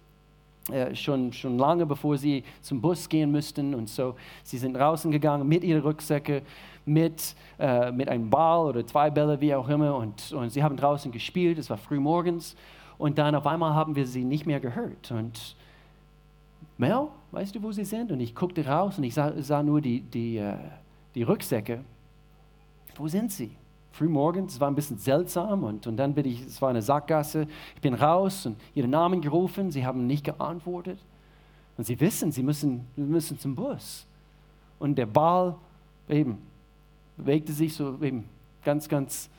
Äh, schon, schon lange bevor sie zum Bus gehen müssten. Und so, sie sind draußen gegangen mit ihren Rucksäcken, mit, äh, mit einem Ball oder zwei Bälle, wie auch immer. Und, und sie haben draußen gespielt, es war früh morgens. Und dann auf einmal haben wir sie nicht mehr gehört. Und Mel, weißt du, wo sie sind? Und ich guckte raus und ich sah, sah nur die, die, äh, die Rücksäcke. Wo sind sie? Frühmorgens, es war ein bisschen seltsam und, und dann bin ich, es war eine Sackgasse, ich bin raus und ihren Namen gerufen, sie haben nicht geantwortet. Und sie wissen, sie müssen, müssen zum Bus. Und der Ball eben bewegte sich so eben ganz, ganz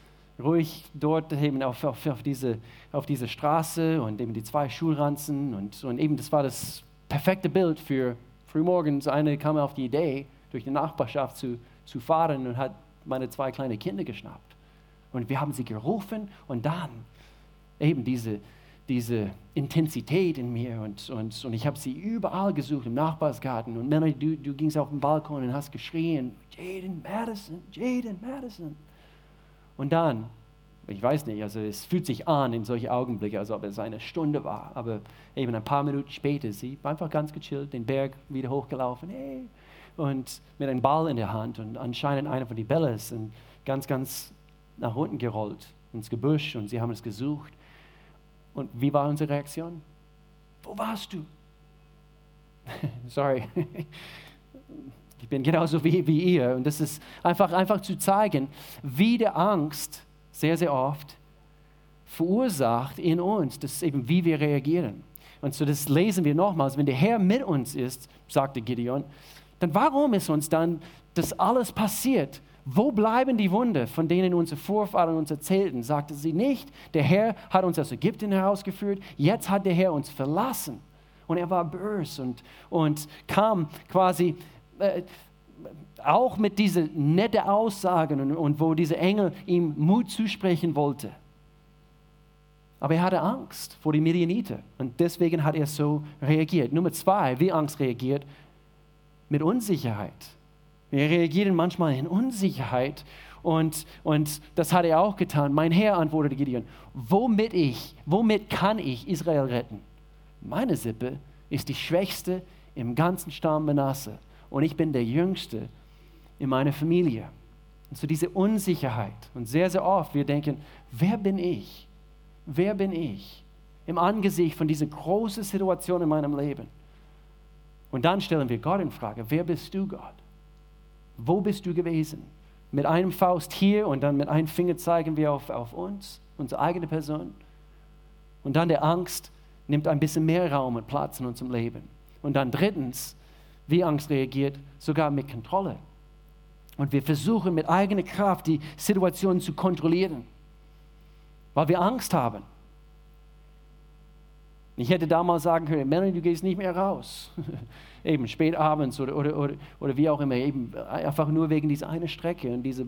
ruhig dort eben auf, auf, auf, diese, auf diese Straße und eben die zwei Schulranzen und, und eben das war das perfekte Bild für frühmorgens. Eine kam auf die Idee, durch die Nachbarschaft zu, zu fahren und hat meine zwei kleinen Kinder geschnappt. Und wir haben sie gerufen und dann eben diese, diese Intensität in mir und, und, und ich habe sie überall gesucht, im Nachbarsgarten. Und Melanie, du, du gingst auf den Balkon und hast geschrien, Jaden Madison, Jaden Madison. Und dann, ich weiß nicht, also es fühlt sich an in solche Augenblicke, als ob es eine Stunde war, aber eben ein paar Minuten später, sie war einfach ganz gechillt, den Berg wieder hochgelaufen, hey, und mit einem Ball in der Hand und anscheinend einer von den Bällen ist ganz, ganz nach unten gerollt ins Gebüsch und sie haben es gesucht. Und wie war unsere Reaktion? Wo warst du? Sorry, ich bin genauso wie, wie ihr. Und das ist einfach, einfach zu zeigen, wie die Angst sehr, sehr oft verursacht in uns, das ist eben, wie wir reagieren. Und so das lesen wir nochmals, wenn der Herr mit uns ist, sagte Gideon, dann warum ist uns dann das alles passiert? Wo bleiben die Wunder, von denen unsere Vorfahren uns erzählten? Sagte sie nicht, der Herr hat uns aus Ägypten herausgeführt, jetzt hat der Herr uns verlassen. Und er war böse und, und kam quasi äh, auch mit diesen netten Aussagen und, und wo dieser Engel ihm Mut zusprechen wollte. Aber er hatte Angst vor den Midianiter und deswegen hat er so reagiert. Nummer zwei, wie Angst reagiert, mit Unsicherheit. Wir reagieren manchmal in Unsicherheit und, und das hat er auch getan. Mein Herr antwortete Gideon, womit ich, womit kann ich Israel retten? Meine Sippe ist die schwächste im ganzen Stamm Manasse und ich bin der Jüngste in meiner Familie. Und so diese Unsicherheit. Und sehr, sehr oft wir denken, wer bin ich? Wer bin ich? Im Angesicht von dieser großen Situation in meinem Leben. Und dann stellen wir Gott in Frage, wer bist du, Gott? Wo bist du gewesen? Mit einem Faust hier und dann mit einem Finger zeigen wir auf, auf uns, unsere eigene Person. Und dann der Angst nimmt ein bisschen mehr Raum und Platz in unserem Leben. Und dann drittens, wie Angst reagiert, sogar mit Kontrolle. Und wir versuchen mit eigener Kraft die Situation zu kontrollieren, weil wir Angst haben. Ich hätte damals sagen können, Melanie, du gehst nicht mehr raus. eben spät abends oder, oder, oder, oder wie auch immer, eben einfach nur wegen dieser einen Strecke und diese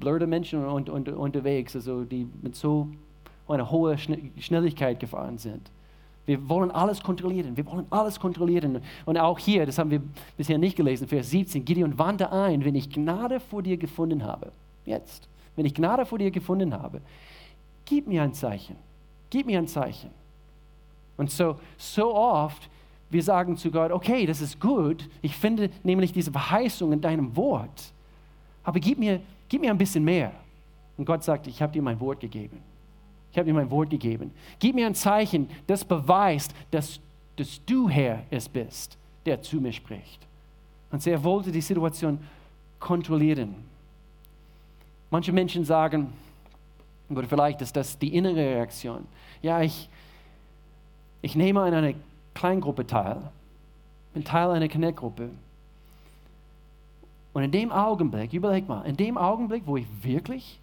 blöde Menschen und, und, unterwegs, also die mit so einer hohen Schnelligkeit gefahren sind. Wir wollen alles kontrollieren. Wir wollen alles kontrollieren. Und auch hier, das haben wir bisher nicht gelesen, Vers 17, Gideon wandte ein, wenn ich Gnade vor dir gefunden habe. Jetzt, wenn ich Gnade vor dir gefunden habe, gib mir ein Zeichen. Gib mir ein Zeichen. Und so, so oft, wir sagen zu Gott, okay, das ist gut. Ich finde nämlich diese Verheißung in deinem Wort. Aber gib mir, gib mir ein bisschen mehr. Und Gott sagt, ich habe dir mein Wort gegeben. Ich habe dir mein Wort gegeben. Gib mir ein Zeichen, das beweist, dass, dass du Herr es bist, der zu mir spricht. Und er wollte die Situation kontrollieren. Manche Menschen sagen, oder vielleicht ist das die innere Reaktion, ja, ich, ich nehme an einer Kleingruppe teil, bin Teil einer Connect-Gruppe. Und in dem Augenblick, überleg mal, in dem Augenblick, wo ich wirklich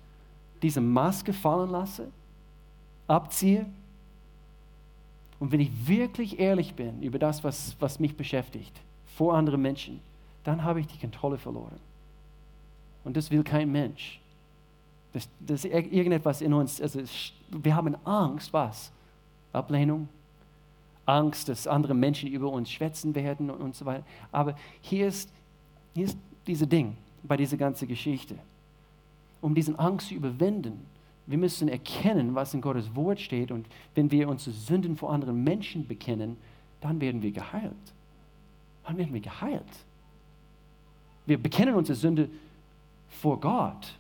diese Maske fallen lasse, abziehe und wenn ich wirklich ehrlich bin über das, was, was mich beschäftigt, vor anderen Menschen, dann habe ich die Kontrolle verloren. Und das will kein Mensch. Das, das ist irgendetwas in uns, also wir haben Angst, was? Ablehnung, Angst, dass andere Menschen über uns schwätzen werden und, so weiter. Aber hier ist, hier ist dieses Ding bei dieser ganzen Geschichte. Um diesen Angst zu überwinden, wir müssen erkennen, was in Gottes Wort steht. Und wenn wir unsere Sünden vor anderen Menschen bekennen, dann werden wir geheilt. Dann werden wir geheilt. Wir bekennen unsere Sünde vor Gott.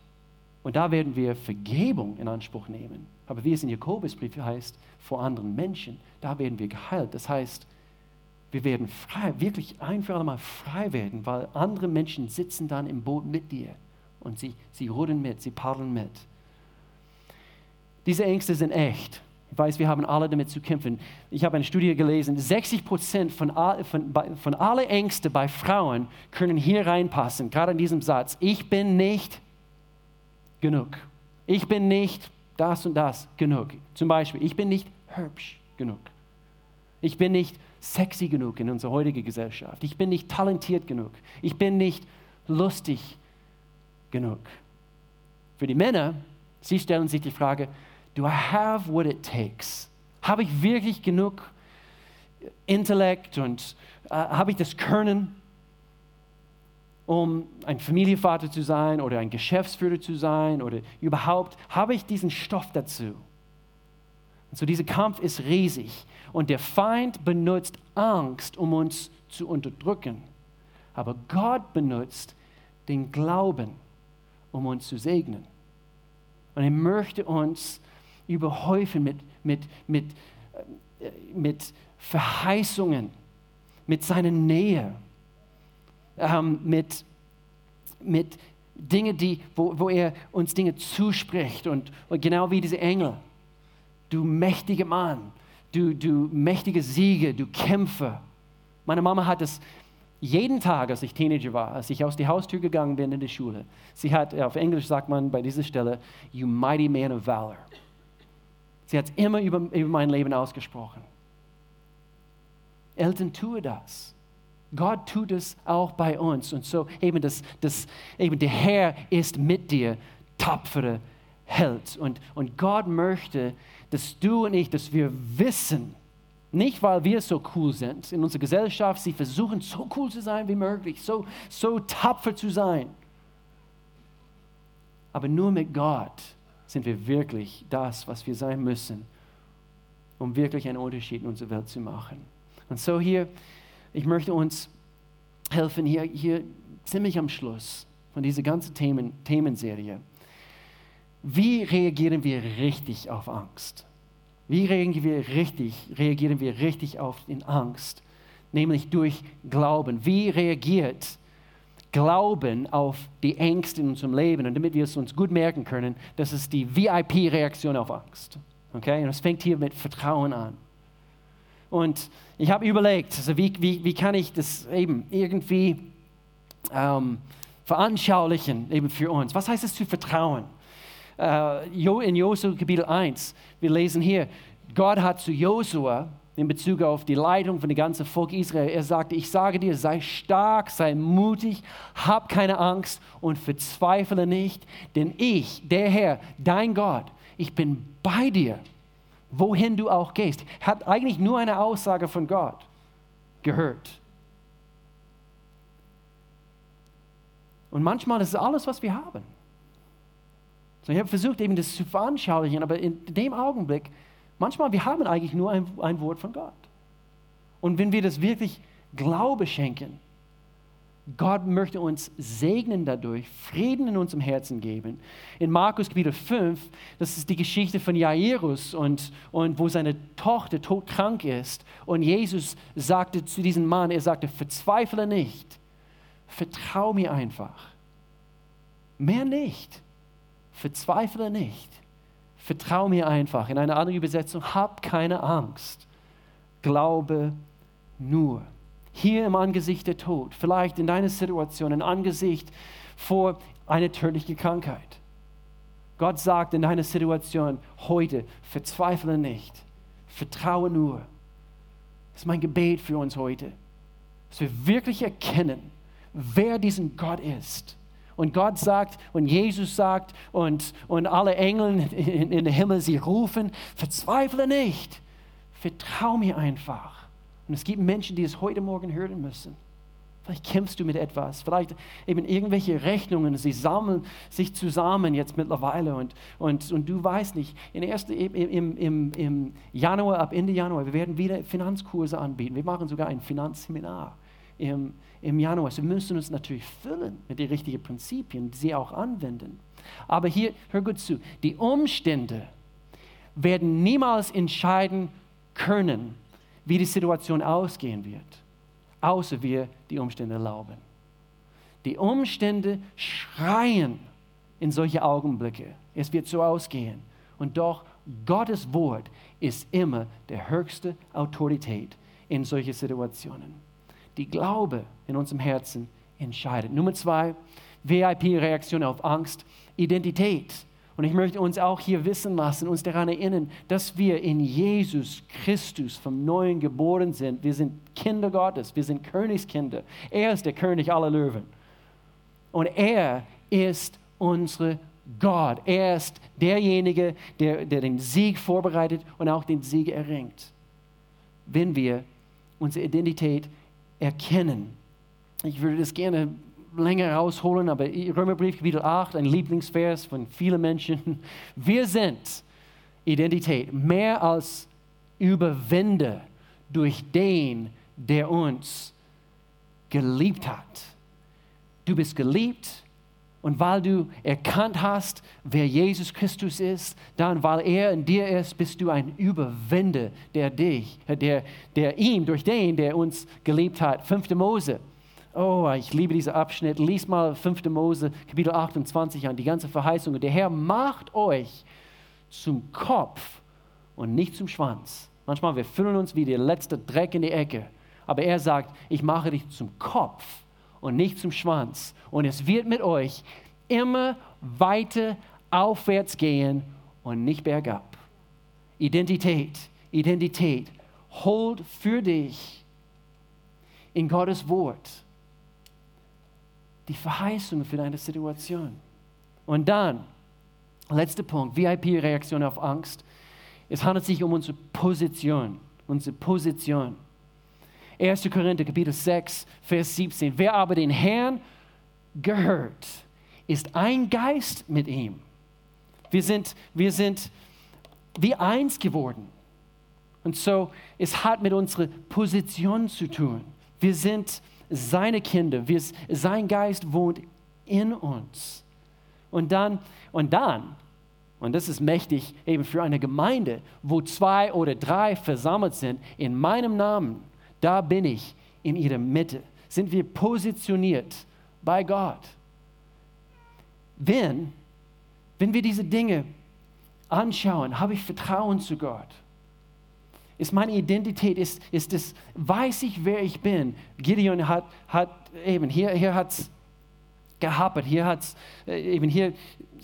Und da werden wir Vergebung in Anspruch nehmen. Aber wie es in Jakobusbrief heißt, vor anderen Menschen, da werden wir geheilt. Das heißt, wir werden frei, wirklich ein für alle Mal frei werden, weil andere Menschen sitzen dann im Boot mit dir und sie, sie rudern mit, sie paddeln mit. Diese Ängste sind echt. Ich weiß, wir haben alle damit zu kämpfen. Ich habe eine Studie gelesen, 60 Prozent von, von, von allen Ängsten bei Frauen können hier reinpassen, gerade in diesem Satz. Ich bin nicht genug. Ich bin nicht das und das genug. Zum Beispiel, ich bin nicht hübsch genug. Ich bin nicht sexy genug in unserer heutigen Gesellschaft. Ich bin nicht talentiert genug. Ich bin nicht lustig genug. Für die Männer, sie stellen sich die Frage, do I have what it takes? Habe ich wirklich genug Intellekt und äh, habe ich das Können, um ein Familienvater zu sein oder ein Geschäftsführer zu sein oder überhaupt, habe ich diesen Stoff dazu? Und so dieser Kampf ist riesig und der Feind benutzt Angst, um uns zu unterdrücken. Aber Gott benutzt den Glauben, um uns zu segnen. Und er möchte uns überhäufen mit, mit, mit, äh, mit Verheißungen, mit seiner Nähe, ähm, mit, mit Dingen, die, wo, wo er uns Dinge zuspricht. Und, und genau wie diese Engel. Du mächtiger Mann, du, du mächtige Siege, du Kämpfer. Meine Mama hat es jeden Tag, als ich Teenager war, als ich aus der Haustür gegangen bin in die Schule. Sie hat, auf Englisch sagt man bei dieser Stelle, you mighty man of valor. Sie hat es immer über, über mein Leben ausgesprochen. Eltern, tue das. Gott tut es auch bei uns. Und so eben, das, das, eben der Herr ist mit dir, tapfere Held. Und, und Gott möchte, dass du und ich, dass wir wissen, nicht weil wir so cool sind in unserer Gesellschaft, sie versuchen so cool zu sein wie möglich, so, so tapfer zu sein. Aber nur mit Gott sind wir wirklich das, was wir sein müssen, um wirklich einen Unterschied in unserer Welt zu machen. Und so hier, ich möchte uns helfen, hier, hier ziemlich am Schluss von dieser ganzen Themen, Themenserie. Wie reagieren wir richtig auf Angst? Wie reagieren wir richtig, reagieren wir richtig auf die Angst? Nämlich durch Glauben. Wie reagiert Glauben auf die Ängste in unserem Leben und damit wir es uns gut merken können, das ist die VIP-Reaktion auf Angst. Okay? Und es fängt hier mit Vertrauen an. Und ich habe überlegt, also wie, wie, wie kann ich das eben irgendwie ähm, veranschaulichen, eben für uns. Was heißt es zu vertrauen? Äh, in Josua Kapitel 1, wir lesen hier, Gott hat zu Josua in Bezug auf die Leitung von dem ganzen Volk Israel. Er sagte, ich sage dir, sei stark, sei mutig, hab keine Angst und verzweifle nicht, denn ich, der Herr, dein Gott, ich bin bei dir, wohin du auch gehst. Hat eigentlich nur eine Aussage von Gott gehört. Und manchmal ist es alles, was wir haben. So, ich habe versucht, eben das zu veranschaulichen, aber in dem Augenblick, manchmal, wir haben eigentlich nur ein, ein Wort von Gott. Und wenn wir das wirklich Glaube schenken, Gott möchte uns segnen dadurch, Frieden in unserem Herzen geben. In Markus Kapitel 5, das ist die Geschichte von Jairus und, und wo seine Tochter todkrank ist. Und Jesus sagte zu diesem Mann, er sagte, verzweifle nicht, vertrau mir einfach. Mehr nicht. Verzweifle nicht. Vertrau mir einfach. In einer anderen Übersetzung, hab keine Angst. Glaube nur. Hier im Angesicht der Tod, vielleicht in deiner Situation, im Angesicht vor einer tödlichen Krankheit. Gott sagt in deiner Situation heute, verzweifle nicht, vertraue nur. Das ist mein Gebet für uns heute, dass wir wirklich erkennen, wer diesen Gott ist. Und Gott sagt und Jesus sagt und, und alle Engel in, in den Himmel, sie rufen, verzweifle nicht, vertrau mir einfach. Und es gibt Menschen, die es heute Morgen hören müssen. Vielleicht kämpfst du mit etwas, vielleicht eben irgendwelche Rechnungen, sie sammeln sich zusammen jetzt mittlerweile und, und, und du weißt nicht, in erste, im, im, im Januar, ab Ende Januar, wir werden wieder Finanzkurse anbieten. Wir machen sogar ein Finanzseminar im, im Januar. Also wir müssen uns natürlich füllen mit den richtigen Prinzipien, sie auch anwenden. Aber hier, hör gut zu, die Umstände werden niemals entscheiden können, wie die Situation ausgehen wird, außer wir die Umstände erlauben. Die Umstände schreien in solche Augenblicke. Es wird so ausgehen. Und doch, Gottes Wort ist immer der höchste Autorität in solche Situationen die Glaube in unserem Herzen entscheidet. Nummer zwei, VIP-Reaktion auf Angst, Identität. Und ich möchte uns auch hier wissen lassen, uns daran erinnern, dass wir in Jesus Christus vom Neuen geboren sind. Wir sind Kinder Gottes, wir sind Königskinder. Er ist der König aller Löwen. Und er ist unsere Gott. Er ist derjenige, der, der den Sieg vorbereitet und auch den Sieg erringt. Wenn wir unsere Identität erkennen. Ich würde das gerne länger rausholen, aber Römerbrief Kapitel 8, ein Lieblingsvers von vielen Menschen. Wir sind Identität mehr als Überwinde durch den, der uns geliebt hat. Du bist geliebt und weil du erkannt hast, wer Jesus Christus ist, dann, weil er in dir ist, bist du ein Überwinder, der dich, der, der ihm, durch den, der uns geliebt hat. 5. Mose. Oh, ich liebe diesen Abschnitt. Lies mal 5. Mose, Kapitel 28 an, die ganze Verheißung. Der Herr macht euch zum Kopf und nicht zum Schwanz. Manchmal, wir fühlen uns wie der letzte Dreck in die Ecke. Aber er sagt, ich mache dich zum Kopf und nicht zum Schwanz. Und es wird mit euch immer weiter aufwärts gehen und nicht bergab. Identität, Identität. Hold für dich in Gottes Wort die Verheißung für deine Situation. Und dann, letzter Punkt, VIP-Reaktion auf Angst. Es handelt sich um unsere Position, unsere Position. 1. Korinther Kapitel 6, Vers 17. Wer aber den Herrn gehört, ist ein Geist mit ihm. Wir sind, wir sind wie eins geworden. Und so, es hat mit unserer Position zu tun. Wir sind seine Kinder. Wir, sein Geist wohnt in uns. Und dann, und dann, und das ist mächtig eben für eine Gemeinde, wo zwei oder drei versammelt sind, in meinem Namen, da bin ich in ihrer Mitte. Sind wir positioniert bei Gott? Wenn, wenn wir diese Dinge anschauen, habe ich Vertrauen zu Gott. Ist meine Identität, ist, ist das, weiß ich, wer ich bin? Gideon hat, hat eben, hier, hier hat es gehapert. Hier hat äh, eben hier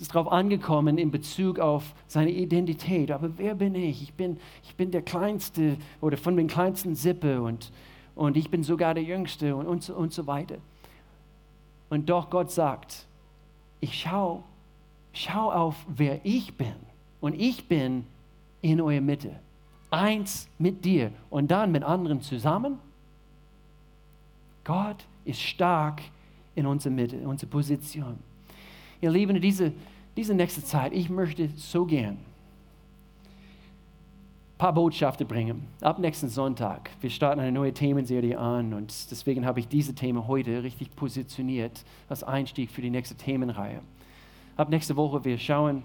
ist darauf angekommen in Bezug auf seine Identität. Aber wer bin ich? Ich bin, ich bin der Kleinste oder von den kleinsten Sippe und, und ich bin sogar der Jüngste und, und, und so weiter. Und doch Gott sagt, ich schau, schau auf, wer ich bin. Und ich bin in eurer Mitte. Eins mit dir und dann mit anderen zusammen. Gott ist stark in unserer Mitte, in unserer Position. Ihr Lieben, diese, diese nächste Zeit, ich möchte so gern ein paar Botschaften bringen. Ab nächsten Sonntag. Wir starten eine neue Themenserie an und deswegen habe ich diese Themen heute richtig positioniert als Einstieg für die nächste Themenreihe. Ab nächste Woche, wir schauen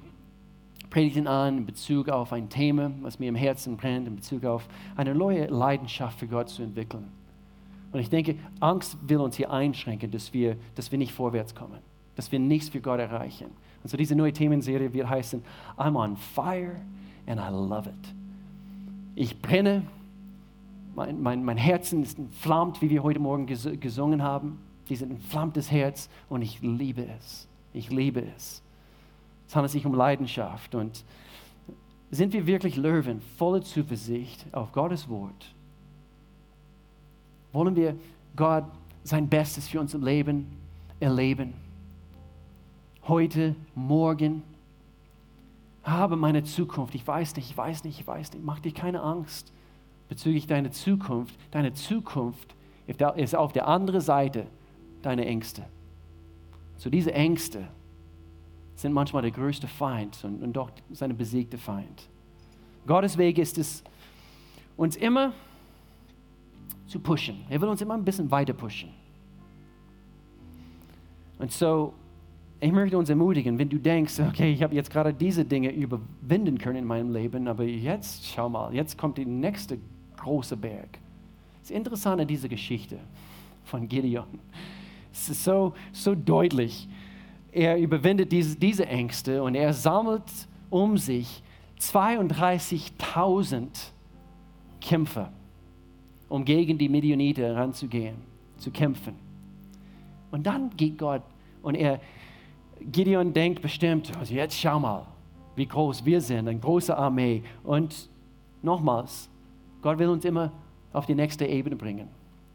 Predigten an in Bezug auf ein Thema, was mir im Herzen brennt, in Bezug auf eine neue Leidenschaft für Gott zu entwickeln. Und ich denke, Angst will uns hier einschränken, dass wir, dass wir nicht vorwärts kommen, dass wir nichts für Gott erreichen. Und so diese neue Themenserie wird heißen, I'm on fire and I love it. Ich brenne, mein, mein, mein Herzen ist entflammt, wie wir heute Morgen ges gesungen haben. Dieses entflammtes Herz und ich liebe es. Ich liebe es. Es handelt sich um Leidenschaft und sind wir wirklich Löwen, voller Zuversicht auf Gottes Wort wollen wir Gott sein Bestes für unser Leben erleben. Heute, morgen. Habe meine Zukunft. Ich weiß nicht, ich weiß nicht, ich weiß nicht. Mach dir keine Angst bezüglich deiner Zukunft. Deine Zukunft ist auf der anderen Seite deine Ängste. So diese Ängste sind manchmal der größte Feind und, und doch seine besiegte Feind. Gottes Weg ist es, uns immer zu pushen. Er will uns immer ein bisschen weiter pushen. Und so, ich möchte uns ermutigen, wenn du denkst, okay, ich habe jetzt gerade diese Dinge überwinden können in meinem Leben, aber jetzt, schau mal, jetzt kommt der nächste große Berg. Es ist interessant an dieser Geschichte von Gideon. Es ist so, so deutlich. Er überwindet diese, diese Ängste und er sammelt um sich 32.000 Kämpfer um gegen die Midianiter heranzugehen, zu kämpfen. Und dann geht Gott und er, Gideon denkt bestimmt, also jetzt schau mal, wie groß wir sind, eine große Armee. Und nochmals, Gott will uns immer auf die nächste Ebene bringen.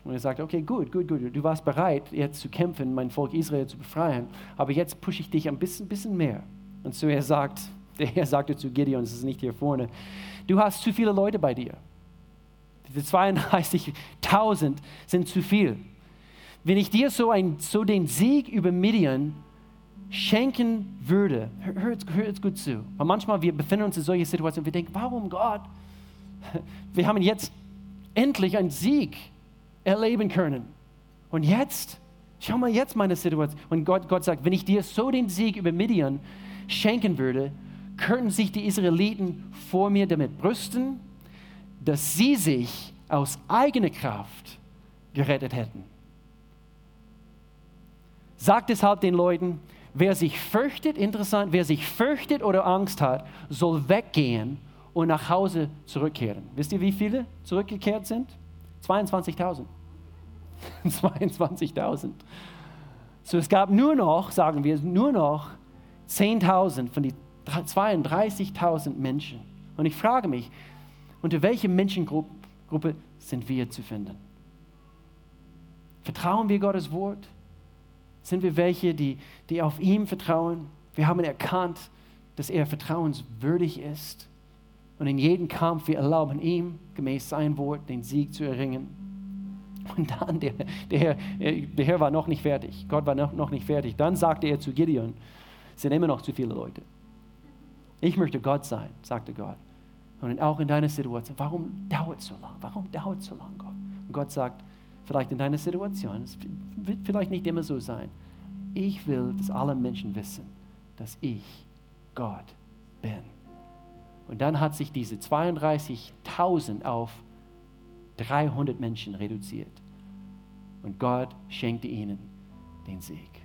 Und er sagt, okay, gut, gut, gut, du warst bereit, jetzt zu kämpfen, mein Volk Israel zu befreien, aber jetzt pushe ich dich ein bisschen, bisschen mehr. Und so er sagt, der Herr sagte zu Gideon, das ist nicht hier vorne, du hast zu viele Leute bei dir. Diese 32.000 sind zu viel. Wenn ich dir so, ein, so den Sieg über Midian schenken würde, hört, hört gut zu. Weil manchmal wir befinden uns in solchen Situationen, wir denken, warum Gott? Wir haben jetzt endlich einen Sieg erleben können. Und jetzt, schau mal jetzt meine Situation. Und Gott, Gott sagt, wenn ich dir so den Sieg über Midian schenken würde, könnten sich die Israeliten vor mir damit brüsten dass sie sich aus eigener Kraft gerettet hätten. Sagt deshalb den Leuten, wer sich fürchtet, interessant, wer sich fürchtet oder Angst hat, soll weggehen und nach Hause zurückkehren. Wisst ihr, wie viele zurückgekehrt sind? 22.000. 22.000. So, es gab nur noch, sagen wir, nur noch 10.000 von den 32.000 Menschen. Und ich frage mich, unter welcher Menschengruppe sind wir zu finden? Vertrauen wir Gottes Wort? Sind wir welche, die, die auf ihm vertrauen? Wir haben erkannt, dass er vertrauenswürdig ist. Und in jedem Kampf, wir erlauben ihm, gemäß sein Wort, den Sieg zu erringen. Und dann, der, der, Herr, der Herr war noch nicht fertig. Gott war noch, noch nicht fertig. Dann sagte er zu Gideon, es sind immer noch zu viele Leute. Ich möchte Gott sein, sagte Gott und auch in deiner Situation. Warum dauert es so lang? Warum dauert es so lang, Gott? Und Gott sagt, vielleicht in deiner Situation, es wird vielleicht nicht immer so sein. Ich will, dass alle Menschen wissen, dass ich Gott bin. Und dann hat sich diese 32.000 auf 300 Menschen reduziert. Und Gott schenkte ihnen den Sieg.